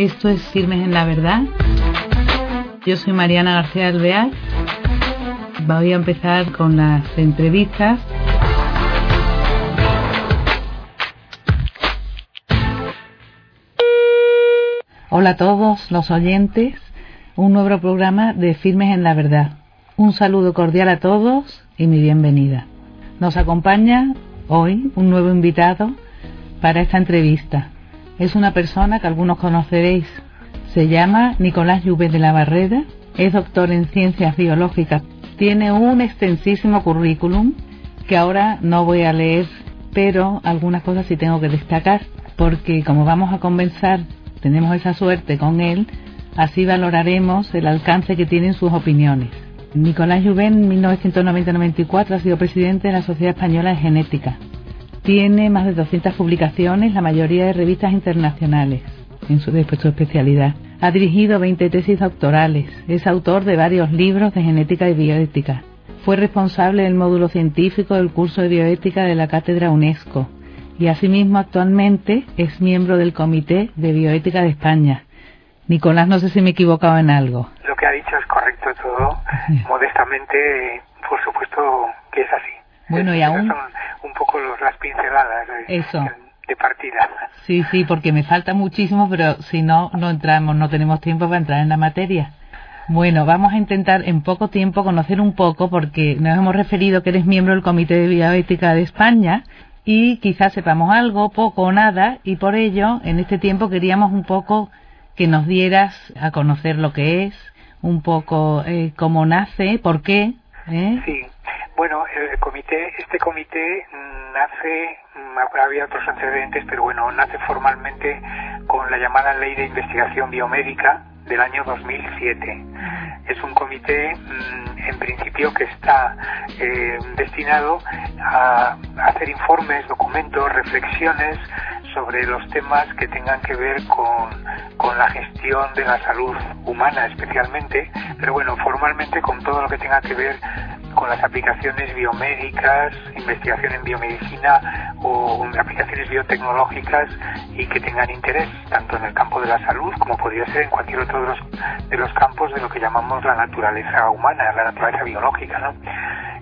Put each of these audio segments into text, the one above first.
Esto es Firmes en la Verdad. Yo soy Mariana García Alvear. Voy a empezar con las entrevistas. Hola a todos los oyentes. Un nuevo programa de Firmes en la Verdad. Un saludo cordial a todos y mi bienvenida. Nos acompaña hoy un nuevo invitado para esta entrevista. Es una persona que algunos conoceréis. Se llama Nicolás Lluve de la Barrera, es doctor en ciencias biológicas, tiene un extensísimo currículum que ahora no voy a leer, pero algunas cosas sí tengo que destacar, porque como vamos a comenzar, tenemos esa suerte con él, así valoraremos el alcance que tienen sus opiniones. Nicolás Juven, en 1990-94, ha sido presidente de la Sociedad Española de Genética. Tiene más de 200 publicaciones, la mayoría de revistas internacionales, en su, su especialidad. Ha dirigido 20 tesis doctorales. Es autor de varios libros de genética y bioética. Fue responsable del módulo científico del curso de bioética de la Cátedra UNESCO. Y asimismo actualmente es miembro del Comité de Bioética de España. Nicolás, no sé si me he equivocado en algo. Lo que ha dicho es correcto todo. Modestamente, por supuesto que es así. Bueno, y aún... Son un poco las pinceladas de, Eso. de partida. Sí, sí, porque me falta muchísimo, pero si no, no entramos, no tenemos tiempo para entrar en la materia. Bueno, vamos a intentar en poco tiempo conocer un poco, porque nos hemos referido que eres miembro del Comité de Bioética de España y quizás sepamos algo, poco o nada, y por ello, en este tiempo queríamos un poco que nos dieras a conocer lo que es, un poco eh, cómo nace, por qué. ¿eh? Sí, bueno, el comité, este comité nace, había otros antecedentes, pero bueno, nace formalmente con la llamada Ley de Investigación Biomédica del año 2007. Es un comité, en principio, que está eh, destinado a hacer informes, documentos, reflexiones sobre los temas que tengan que ver con, la gestión de la salud humana especialmente, pero bueno, formalmente con todo lo que tenga que ver con las aplicaciones biomédicas, investigación en biomedicina o aplicaciones biotecnológicas y que tengan interés tanto en el campo de la salud como podría ser en cualquier otro de los, de los campos de lo que llamamos la naturaleza humana, la naturaleza biológica, ¿no?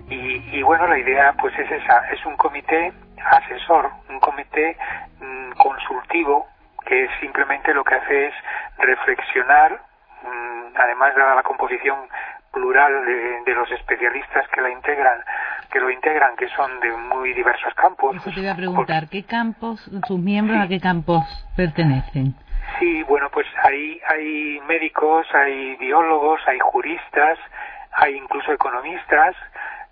Y, y bueno, la idea pues es esa, es un comité asesor, un comité mmm, consultivo que simplemente lo que hace es reflexionar, mmm, además de la composición plural de, de, los especialistas que la integran, que lo integran, que son de muy diversos campos. Eso te iba a preguntar, ¿qué campos, sus miembros sí. a qué campos pertenecen? Sí, bueno, pues hay, hay médicos, hay biólogos, hay juristas, hay incluso economistas,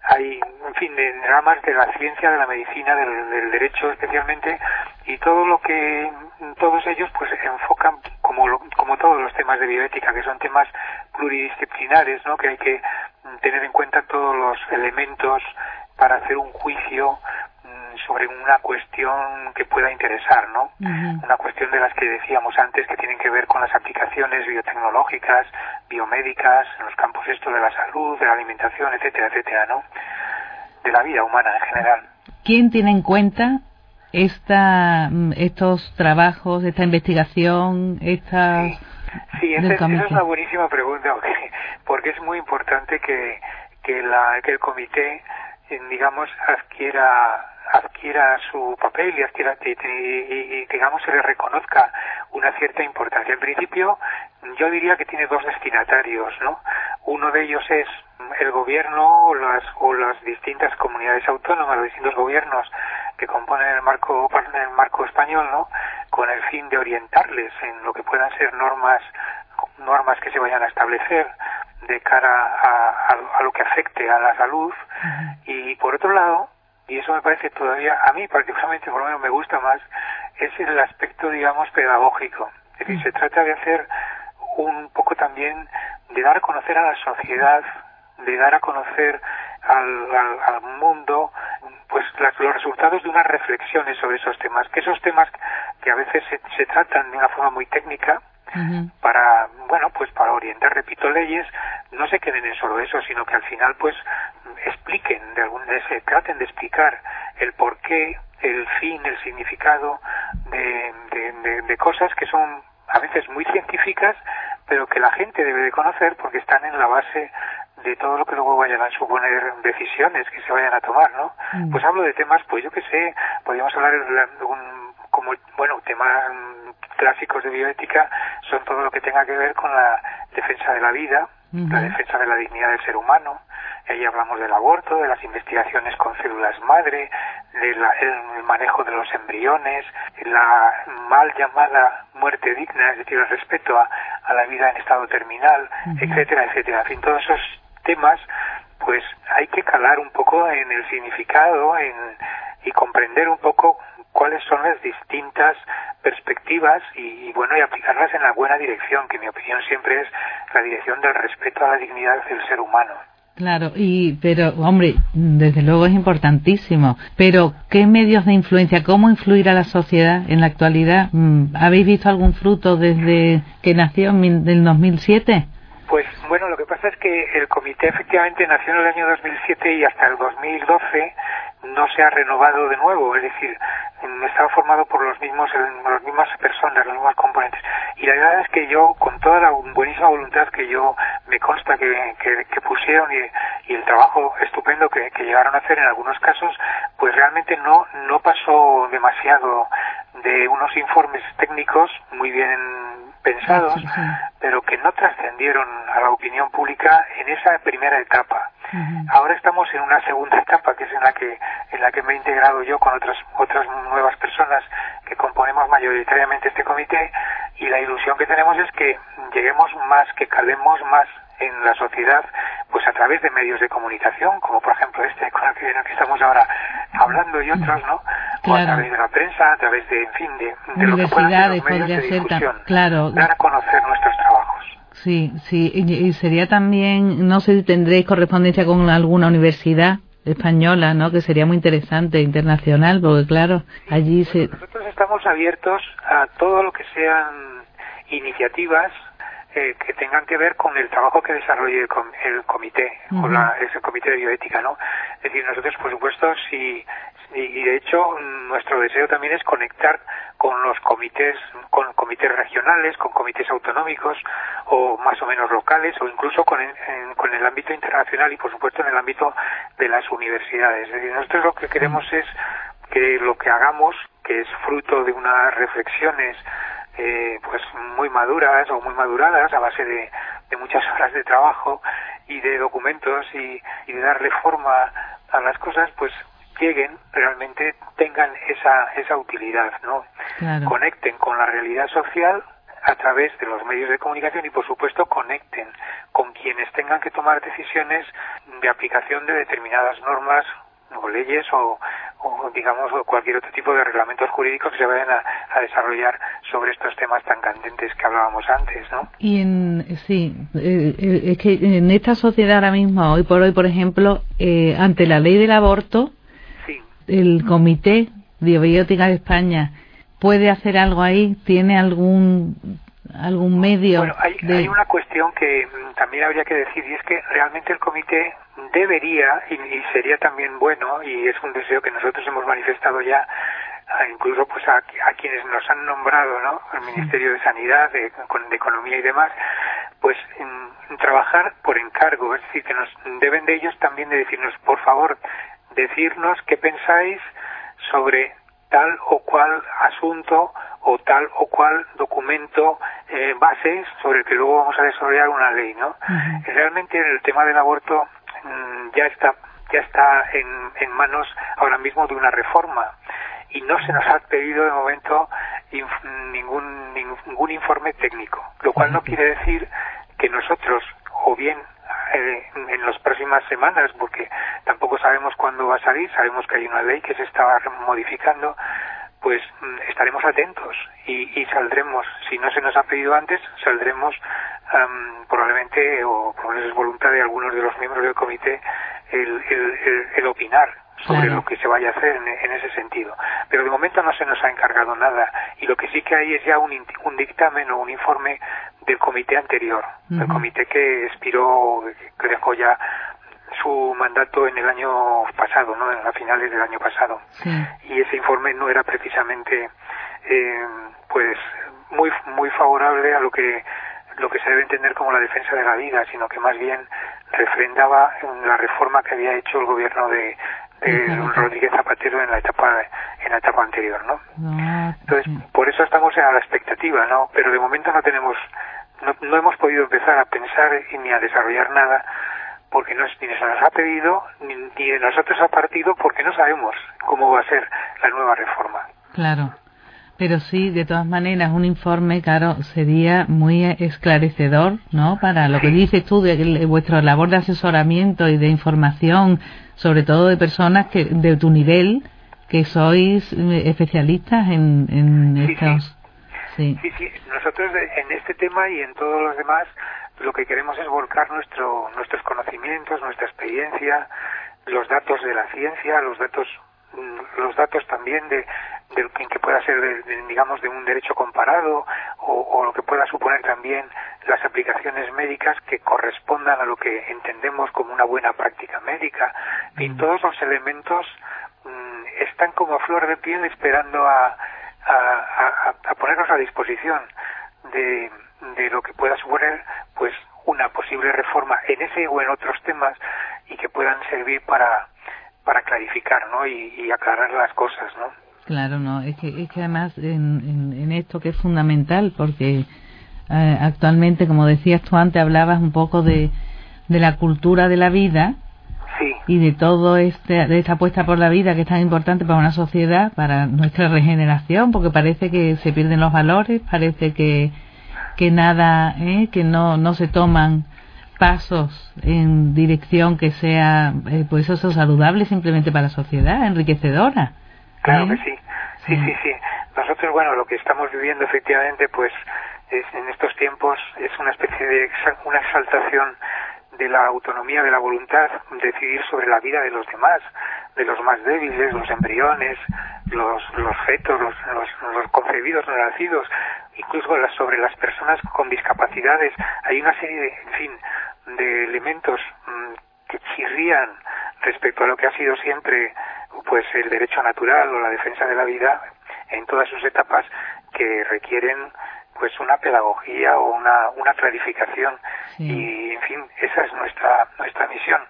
hay, en fin, de ramas de la ciencia, de la medicina, del, derecho especialmente, y todo lo que, todos ellos pues enfocan, como, lo, como todos los temas de bioética, que son temas pluridisciplinares, ¿no? Que hay que tener en cuenta todos los elementos para hacer un juicio sobre una cuestión que pueda interesar, ¿no? Uh -huh. Una cuestión de las que decíamos antes que tienen que ver con las aplicaciones biotecnológicas, biomédicas, en los campos esto de la salud, de la alimentación, etcétera, etcétera, ¿no? De la vida humana en general. ¿Quién tiene en cuenta esta, estos trabajos, esta investigación, esta... Sí, sí esa, esa es una buenísima pregunta, porque es muy importante que, que, la, que el comité, digamos, adquiera adquiera su papel y adquiera y, y, y, digamos se le reconozca una cierta importancia. En principio, yo diría que tiene dos destinatarios, ¿no? Uno de ellos es el gobierno o las, o las distintas comunidades autónomas, los distintos gobiernos que componen el marco, el marco español, ¿no? Con el fin de orientarles en lo que puedan ser normas, normas que se vayan a establecer de cara a, a, a lo que afecte a la salud. Uh -huh. Y por otro lado, y eso me parece todavía, a mí particularmente por lo menos me gusta más, es el aspecto, digamos, pedagógico. Es decir, se trata de hacer un poco también, de dar a conocer a la sociedad, de dar a conocer al, al, al mundo, pues las, los resultados de unas reflexiones sobre esos temas, que esos temas que a veces se, se tratan de una forma muy técnica, Uh -huh. para bueno pues para orientar repito leyes no se queden en solo eso sino que al final pues expliquen de algún se traten de explicar el porqué el fin el significado de, de, de, de cosas que son a veces muy científicas, pero que la gente debe de conocer porque están en la base de todo lo que luego vayan a suponer decisiones que se vayan a tomar, ¿no? Mm. Pues hablo de temas, pues yo que sé, podríamos hablar de un, como, bueno, temas clásicos de bioética son todo lo que tenga que ver con la defensa de la vida, la defensa de la dignidad del ser humano, ahí hablamos del aborto, de las investigaciones con células madre, del el manejo de los embriones, la mal llamada muerte digna, es decir, el respeto a, la vida en estado terminal, etcétera, etcétera. En fin, todos esos temas, pues hay que calar un poco en el significado en, y comprender un poco cuáles son las distintas perspectivas y, bueno y aplicarlas en la buena dirección que mi opinión siempre es la dirección del respeto a la dignidad del ser humano Claro, y pero hombre, desde luego es importantísimo. Pero ¿qué medios de influencia, cómo influir a la sociedad en la actualidad? Mm, ¿Habéis visto algún fruto desde que nació en el 2007? Pues bueno, lo que pasa es que el comité efectivamente nació en el año 2007 y hasta el 2012 no se ha renovado de nuevo, es decir, estaba formado por los mismos, las mismas personas, los mismos componentes. Y la verdad es que yo, con toda la buenísima voluntad que yo me consta que, que, pusieron y, el trabajo estupendo que, que, llegaron a hacer en algunos casos, pues realmente no, no pasó demasiado de unos informes técnicos muy bien pensados, pero que no trascendieron a la opinión pública en esa primera etapa. Ahora estamos en una segunda etapa, que es en la que en la que me he integrado yo con otras otras nuevas personas que componemos mayoritariamente este comité y la ilusión que tenemos es que lleguemos más, que calemos más en la sociedad, pues a través de medios de comunicación, como por ejemplo este con el que, estamos ahora hablando y otros, ¿no? O a través de la prensa, a través de, en fin, de, lo que puedan ser los medios de difusión, claro. dar a conocer nuestros trabajos. Sí, sí, y, sería también, no sé si tendréis correspondencia con alguna universidad española, ¿no? Que sería muy interesante, internacional, porque claro, allí se... Nosotros estamos abiertos a todo lo que sean iniciativas eh, que tengan que ver con el trabajo que desarrolle el, comité, con la, ese comité de bioética, ¿no? Es decir, nosotros, por supuesto, si, y, de hecho nuestro deseo también es conectar con los comités, con comités regionales, con comités autonómicos o más o menos locales o incluso con, con el ámbito internacional y por supuesto en el ámbito de las universidades. Es decir, nosotros lo que queremos es que lo que hagamos, que es fruto de unas reflexiones eh, pues muy maduras o muy maduradas a base de, de muchas horas de trabajo y de documentos y, y de darle forma a las cosas, pues lleguen realmente tengan esa, esa utilidad, ¿no? Conecten con la realidad social a través de los medios de comunicación y por supuesto conecten con quienes tengan que tomar decisiones de aplicación de determinadas normas o leyes o, digamos cualquier otro tipo de reglamentos jurídicos que se vayan a, desarrollar sobre estos temas tan candentes que hablábamos antes, ¿no? Y en sí, eh, eh, es que en esta sociedad ahora mismo, hoy por hoy, por ejemplo, eh, ante la ley del aborto, el Comité Biobiótica de España puede hacer algo ahí? ¿Tiene algún algún medio? Bueno, hay, hay una cuestión que mm, también habría que decir y es que realmente el comité debería y, sería también bueno y es un deseo que nosotros hemos manifestado ya incluso pues a, quienes nos han nombrado no el Ministerio de Sanidad de, de Economía y demás pues en, trabajar por encargo es decir que nos deben de ellos también de decirnos por favor decirnos qué pensáis sobre tal o cual asunto o tal o cual documento eh, base sobre el que luego vamos a desarrollar una ley, ¿no? Realmente el tema del aborto mm, ya está ya está en, en manos ahora mismo de una reforma. Y no se nos ha pedido de momento ningún ningún informe técnico, lo cual no quiere decir que nosotros o bien eh, en las próximas semanas, porque tampoco sabemos cuándo va a salir, sabemos que hay una ley que se está modificando, pues mm, estaremos atentos y, saldremos, si no se nos ha pedido antes, saldremos probablemente, o por lo menos es voluntad de algunos de los miembros del comité, el, el, opinar sobre lo que se vaya a hacer en, ese sentido. Pero de momento no se nos ha encargado nada y lo que sí que hay es ya un, un dictamen o un informe del comité anterior, el comité que expiró, que dejó ya su mandato en el año pasado, ¿no? En, a finales del año pasado. Y ese informe no era precisamente, eh, pues, muy muy favorable a lo que lo que se debe entender como la defensa de la vida, sino que más bien refrendaba la reforma que había hecho el gobierno de, de Rodríguez Zapatero en la etapa en la etapa anterior, ¿no? Ah, Entonces, por eso estamos a la expectativa, ¿no? Pero de momento no tenemos no, no hemos podido empezar a pensar ni a desarrollar nada porque no, ni se nos ha pedido ni, ni de nosotros ha partido porque no sabemos cómo va a ser la nueva reforma. Claro. Pero sí, de todas maneras, un informe, claro, sería muy esclarecedor, ¿no? Para lo que dices tú de, vuestra labor de asesoramiento y de información, sobre todo de personas que de tu nivel, que sois eh, especialistas en, en estos. Sí. sí, sí. Nosotros en este tema y en todos los demás, lo que queremos es volcar nuestro, nuestros conocimientos, nuestra experiencia, los datos de la ciencia, los datos los datos también de, de que pueda ser, de, digamos, de un derecho comparado o, lo que pueda suponer también las aplicaciones médicas que correspondan a lo que entendemos como una buena práctica médica. Y mm. todos los elementos mm, están como a flor de piel esperando a, a, a, ponernos a disposición de, de lo que pueda suponer pues una posible reforma en ese o en otros temas y que puedan servir para para clarificar ¿no? y, y aclarar las cosas ¿no? Claro, no, es que, es que además en, en, esto que es fundamental, porque eh, actualmente, como decías tú antes, hablabas un poco de, de la cultura de la vida y de todo este, de esta apuesta por la vida que es tan importante para una sociedad, para nuestra regeneración, porque parece que se pierden los valores, parece que, que nada, ¿eh? que no, no se toman pasos en dirección que sea, eh, pues eso saludable simplemente para la sociedad, enriquecedora. Claro que sí. Sí, sí, sí. Nosotros, bueno, lo que estamos viviendo efectivamente, pues, es, en estos tiempos es una especie de una exaltación de la autonomía de la voluntad, decidir sobre la vida de los demás, de los más débiles, los embriones, los, los fetos, los, los, concebidos, no nacidos, incluso sobre las personas con discapacidades. Hay una serie de, en fin, de elementos mm, que chirrían respecto a lo que ha sido siempre pues el derecho natural o la defensa de la vida en todas sus etapas que requieren pues una pedagogía o una, una clarificación y en fin esa es nuestra nuestra misión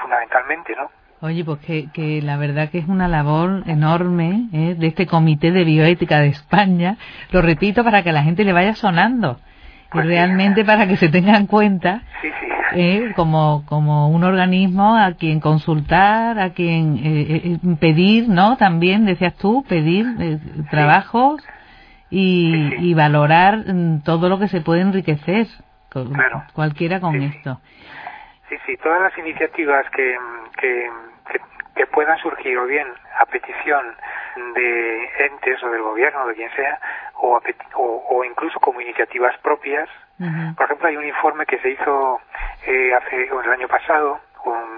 fundamentalmente no Oye, pues que, que la verdad que es una labor enorme ¿eh? de este Comité de Bioética de España. Lo repito para que la gente le vaya sonando y pues realmente para que se tenga en cuenta sí, sí. Eh, como, como un organismo a quien consultar, a quien eh, eh, pedir, ¿no? También, decías tú, pedir trabajos y, y, valorar mm, todo lo que se puede enriquecer, cualquiera con esto. Sí, sí, todas las iniciativas que, que, que, puedan surgir o bien a petición de entes o del gobierno, o de quien sea, o, o, incluso como iniciativas propias. Por ejemplo, hay un informe que se hizo eh, hace el año pasado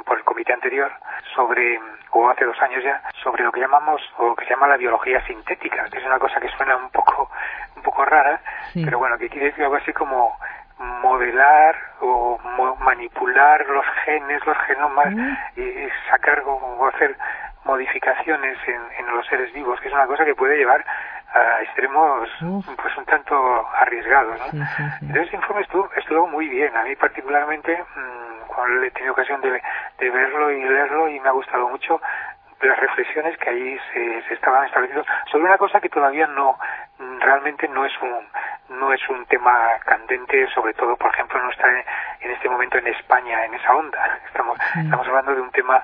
por el comité anterior sobre o hace dos años ya sobre lo que llamamos o que se llama la biología sintética que es una cosa que suena un poco un poco rara pero bueno que quiere decir algo así como modelar o manipular los genes los genomas y sacar o hacer modificaciones en, en los seres vivos que es una cosa que puede llevar a extremos pues un tanto arriesgados. ¿no? Entonces ese informe estuvo, estuvo muy bien. A mí particularmente, mmm, cuando he tenido ocasión de, de verlo y leerlo y me ha gustado mucho las reflexiones que ahí se, se estaban estableciendo sobre una cosa que todavía no realmente no es un no es un tema candente sobre todo por ejemplo no está en este momento en España en esa onda. Estamos estamos hablando de un tema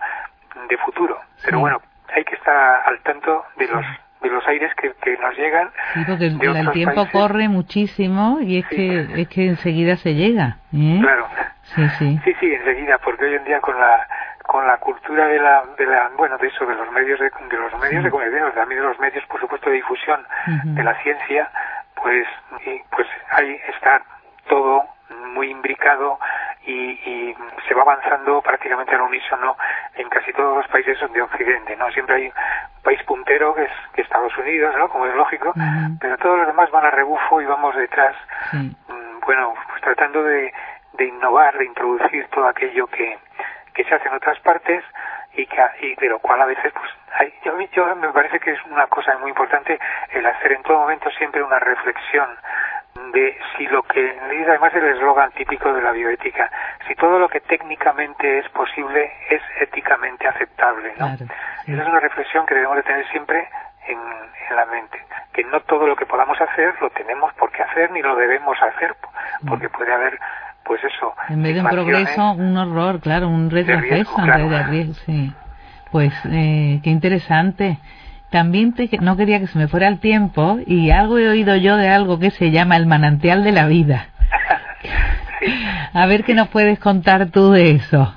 de futuro. Pero bueno hay que estar al tanto de los de los aires que, que nos llegan. Sí, porque el, tiempo corre muchísimo y es que es que enseguida se llega. ¿eh? Claro. Sí, sí. Sí, sí, enseguida, porque hoy en día con la con la cultura de la, de la bueno de eso de los medios de, de los medios de comunicación también de los medios por supuesto de difusión de la ciencia pues y, pues ahí está todo muy imbricado y, y, se va avanzando prácticamente al unísono en casi todos los países de Occidente, ¿no? Siempre hay un país puntero que es que Estados Unidos, ¿no? Como es lógico, pero todos los demás van a rebufo y vamos detrás, mm, bueno, pues tratando de, de innovar, de introducir todo aquello que, que se hace en otras partes y que y de lo cual a veces pues hay, yo, yo me parece que es una cosa muy importante el hacer en todo momento siempre una reflexión de si lo que además el eslogan típico de la bioética, si todo lo que técnicamente es posible es éticamente aceptable, ¿no? Esa es una reflexión que debemos de tener siempre en, la mente, que no todo lo que podamos hacer lo tenemos por qué hacer ni lo debemos hacer, porque puede haber pues eso. En vez de un progreso, un horror, claro, un retroceso en vez de riesgo, sí. Pues eh, qué interesante. También te, no quería que se me fuera el tiempo y algo he oído yo de algo que se llama el manantial de la vida. A ver qué nos puedes contar tú de eso.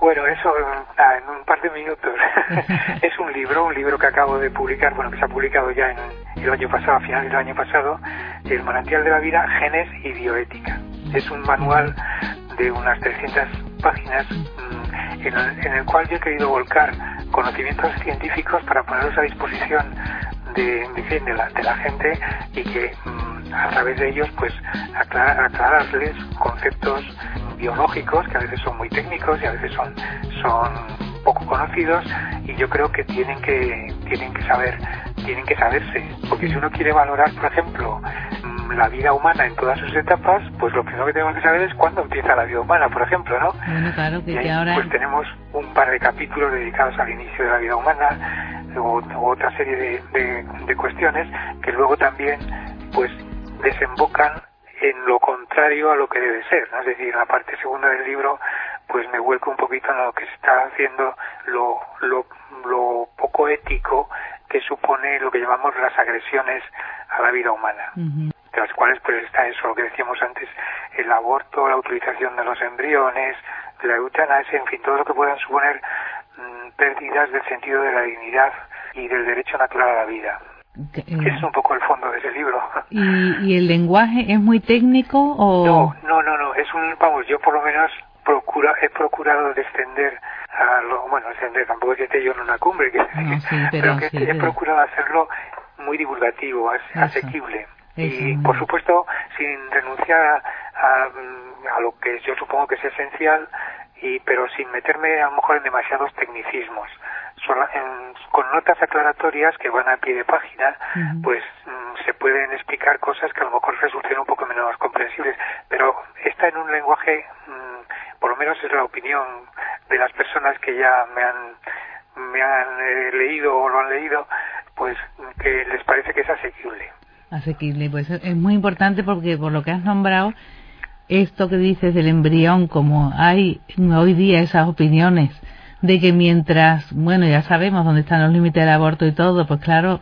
Bueno, eso en un par de minutos. es un libro, un libro que acabo de publicar, bueno, que se ha publicado ya en el año pasado, a finales del año pasado, El manantial de la vida, genes y bioética. Es un manual de unas 300 páginas mm, en el, cual yo he querido volcar conocimientos científicos para ponerlos a disposición de, de, la, de la gente y que mm, a través de ellos pues aclararles conceptos biológicos que a veces son muy técnicos y a veces son, son poco conocidos y yo creo que tienen que tienen que saber tienen que saberse. Porque si uno quiere valorar por ejemplo la vida humana en todas sus etapas pues lo primero que tenemos que saber es cuándo empieza la vida humana por ejemplo no claro que y ahora... pues tenemos un par de capítulos dedicados al inicio de la vida humana u, otra serie de, de, de cuestiones que luego también pues desembocan en lo contrario a lo que debe ser, es decir, en la parte segunda del libro pues me vuelco un poquito en lo que se está haciendo lo, lo, lo poco ético que supone lo que llamamos las agresiones a la vida humana. De las cuales pues está eso, lo que decíamos antes, el aborto, la utilización de los embriones, la eutanasia, en fin, todo lo que puedan suponer mm, pérdidas del sentido de la dignidad y del derecho natural a la vida. Eh, es un poco el fondo de ese libro. ¿Y, el lenguaje es muy técnico o...? No, no, no, no, es un, vamos, yo por lo menos procura, he procurado descender a lo, bueno, descender, tampoco es que esté yo en una cumbre, que, pero, que he procurado hacerlo muy divulgativo, asequible. Y por supuesto, sin renunciar a, a, lo que yo supongo que es esencial, y pero sin meterme a lo mejor en demasiados tecnicismos con notas aclaratorias que van a pie de página, pues mm, se pueden explicar cosas que a lo mejor resulten un poco menos comprensibles, pero está en un lenguaje, mm, por lo menos es la opinión de las personas que ya me han, me han eh, leído o lo han leído, pues que les parece que es asequible. Asequible, pues es muy importante porque por lo que has nombrado, esto que dices del embrión, como hay hoy día esas opiniones de que mientras, bueno, ya sabemos dónde están los límites del aborto y todo, pues claro,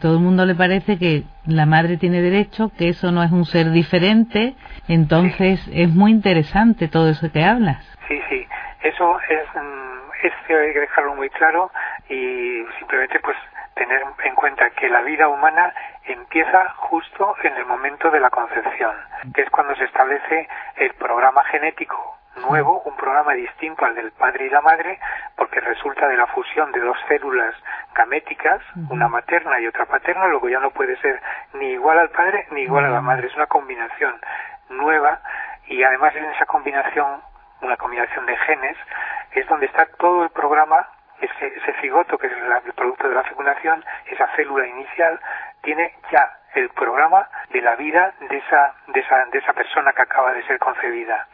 todo el mundo le parece que la madre tiene derecho, que eso no es un ser diferente, entonces es muy interesante todo eso que hablas. Sí, sí, eso es, mm, es hay que dejarlo muy claro y simplemente pues tener en cuenta que la vida humana empieza justo en el momento de la concepción, que es cuando se establece el programa genético nuevo, un programa distinto al del padre y la madre, porque resulta de la fusión de dos células gaméticas, una materna y otra paterna, luego ya no puede ser ni igual al padre ni igual a la madre, es una combinación nueva y además en esa combinación, una combinación de genes, es donde está todo el programa, ese, ese cigoto que es el producto de la fecundación, esa célula inicial, tiene ya el programa de la vida de esa, de esa, de esa persona que acaba de ser concebida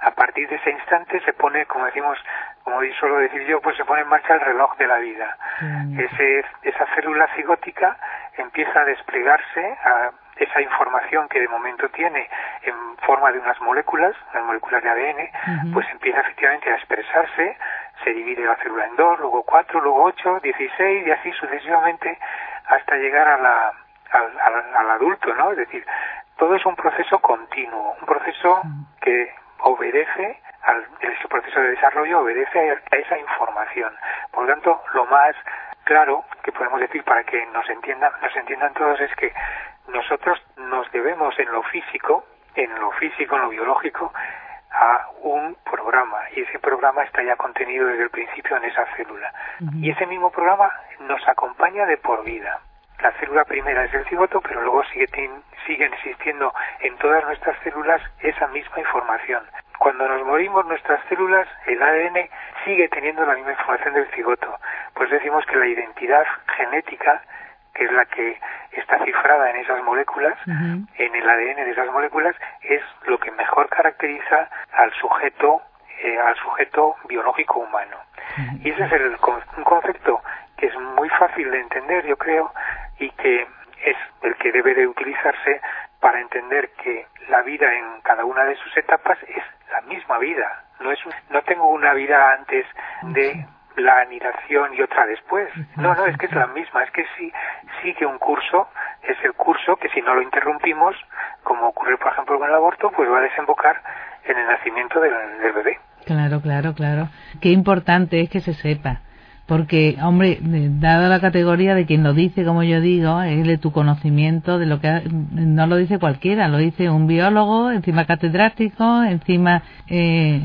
a partir de ese instante se pone, como decimos, como suelo decir yo, pues se pone en marcha el reloj de la vida. Mm. Ese, esa célula cigótica empieza a desplegarse a esa información que de momento tiene en forma de unas moléculas, las moléculas de ADN, pues empieza efectivamente a expresarse, se divide la célula en dos, luego cuatro, luego ocho, dieciséis y así sucesivamente hasta llegar a la, al, al adulto, ¿no? Es decir, todo es un proceso continuo, un proceso que obedece al ese proceso de desarrollo obedece a esa información. Por lo tanto, lo más claro que podemos decir para que nos entiendan, nos entiendan todos es que nosotros nos debemos en lo físico, en lo físico, en lo biológico, a un programa y ese programa está ya contenido desde el principio en esa célula. Y ese mismo programa nos acompaña de por vida. La célula primera es el cigoto, pero luego sigue, sigue existiendo en todas nuestras células esa misma información. Cuando nos morimos nuestras células, el ADN sigue teniendo la misma información del cigoto. Pues decimos que la identidad genética que es la que está cifrada en esas moléculas, en el ADN de esas moléculas, es lo que mejor caracteriza al sujeto, eh, al sujeto biológico humano. Y ese es el, un concepto que es muy fácil de entender, yo creo, y que es el que debe de utilizarse para entender que la vida en cada una de sus etapas es la misma vida. No es no tengo una vida antes de la anidación y otra después. No, no, es que es la misma. Es que sí, que un curso es el curso que si no lo interrumpimos, como ocurre por ejemplo con el aborto, pues va a desembocar en el nacimiento del, del bebé. Claro, claro, claro. Qué importante es que se sepa porque, hombre, dada la categoría de quien lo dice, como yo digo, es de tu conocimiento de lo que no lo dice cualquiera, lo dice un biólogo, encima catedrático, encima eh,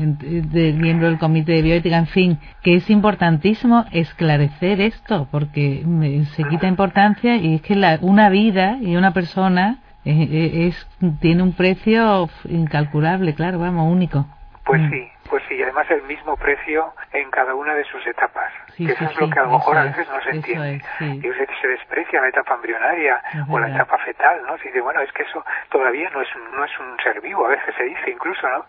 de, miembro del comité de bioética, en fin, que es importantísimo esclarecer esto, porque se quita importancia y es que la, una vida y una persona es, tiene un precio incalculable, claro, vamos, único. Pues mm. sí, pues sí, además el mismo precio en cada una de sus etapas. eso es lo que a lo mejor a veces no se entiende. y se, desprecia la etapa embrionaria o la etapa fetal, ¿no? Se dice, bueno, es que eso todavía no es, no es un ser vivo, a veces se dice incluso, ¿no?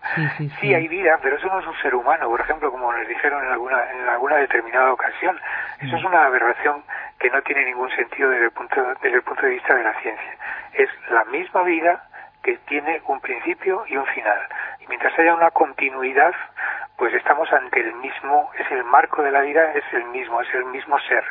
Sí, hay vida, pero eso no es un ser humano, por ejemplo, como les dijeron en alguna, en alguna determinada ocasión. Eso es una aberración que no tiene ningún sentido desde el punto, desde el punto de vista de la ciencia. Es la misma vida que tiene un principio y un final. Mientras haya una continuidad, pues estamos ante el mismo, es el marco de la vida, es el mismo, es el mismo ser.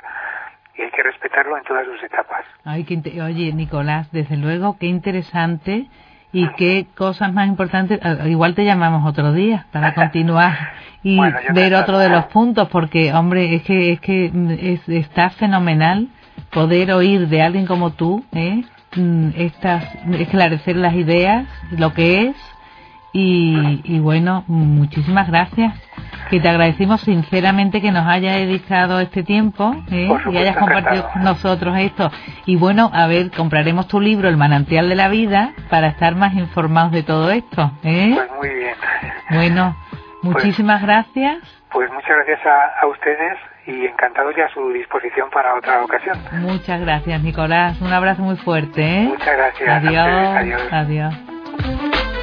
Y hay que respetarlo en todas sus etapas. Ay, oye, Nicolás, desde luego, qué interesante y qué cosas más importantes. Igual te llamamos otro día para continuar y ver otro de los puntos, porque, hombre, es que, es que es, está fenomenal poder oír de alguien como tú, ¿eh? Mm, estas, esclarecer las ideas, lo que es. Y, bueno, muchísimas gracias. Que te agradecemos sinceramente que nos haya dedicado este tiempo ¿eh? y hayas compartido con nosotros esto. Y bueno, a ver, compraremos tu libro, El manantial de la vida, para estar más informados de todo esto. ¿eh? Pues muy bien. Bueno, pues muchísimas gracias. Pues muchas gracias a, a ustedes y encantado ya a su disposición para otra ocasión. Muchas gracias, Nicolás. Un abrazo muy fuerte. ¿eh? Muchas gracias. Adiós. adiós. adiós.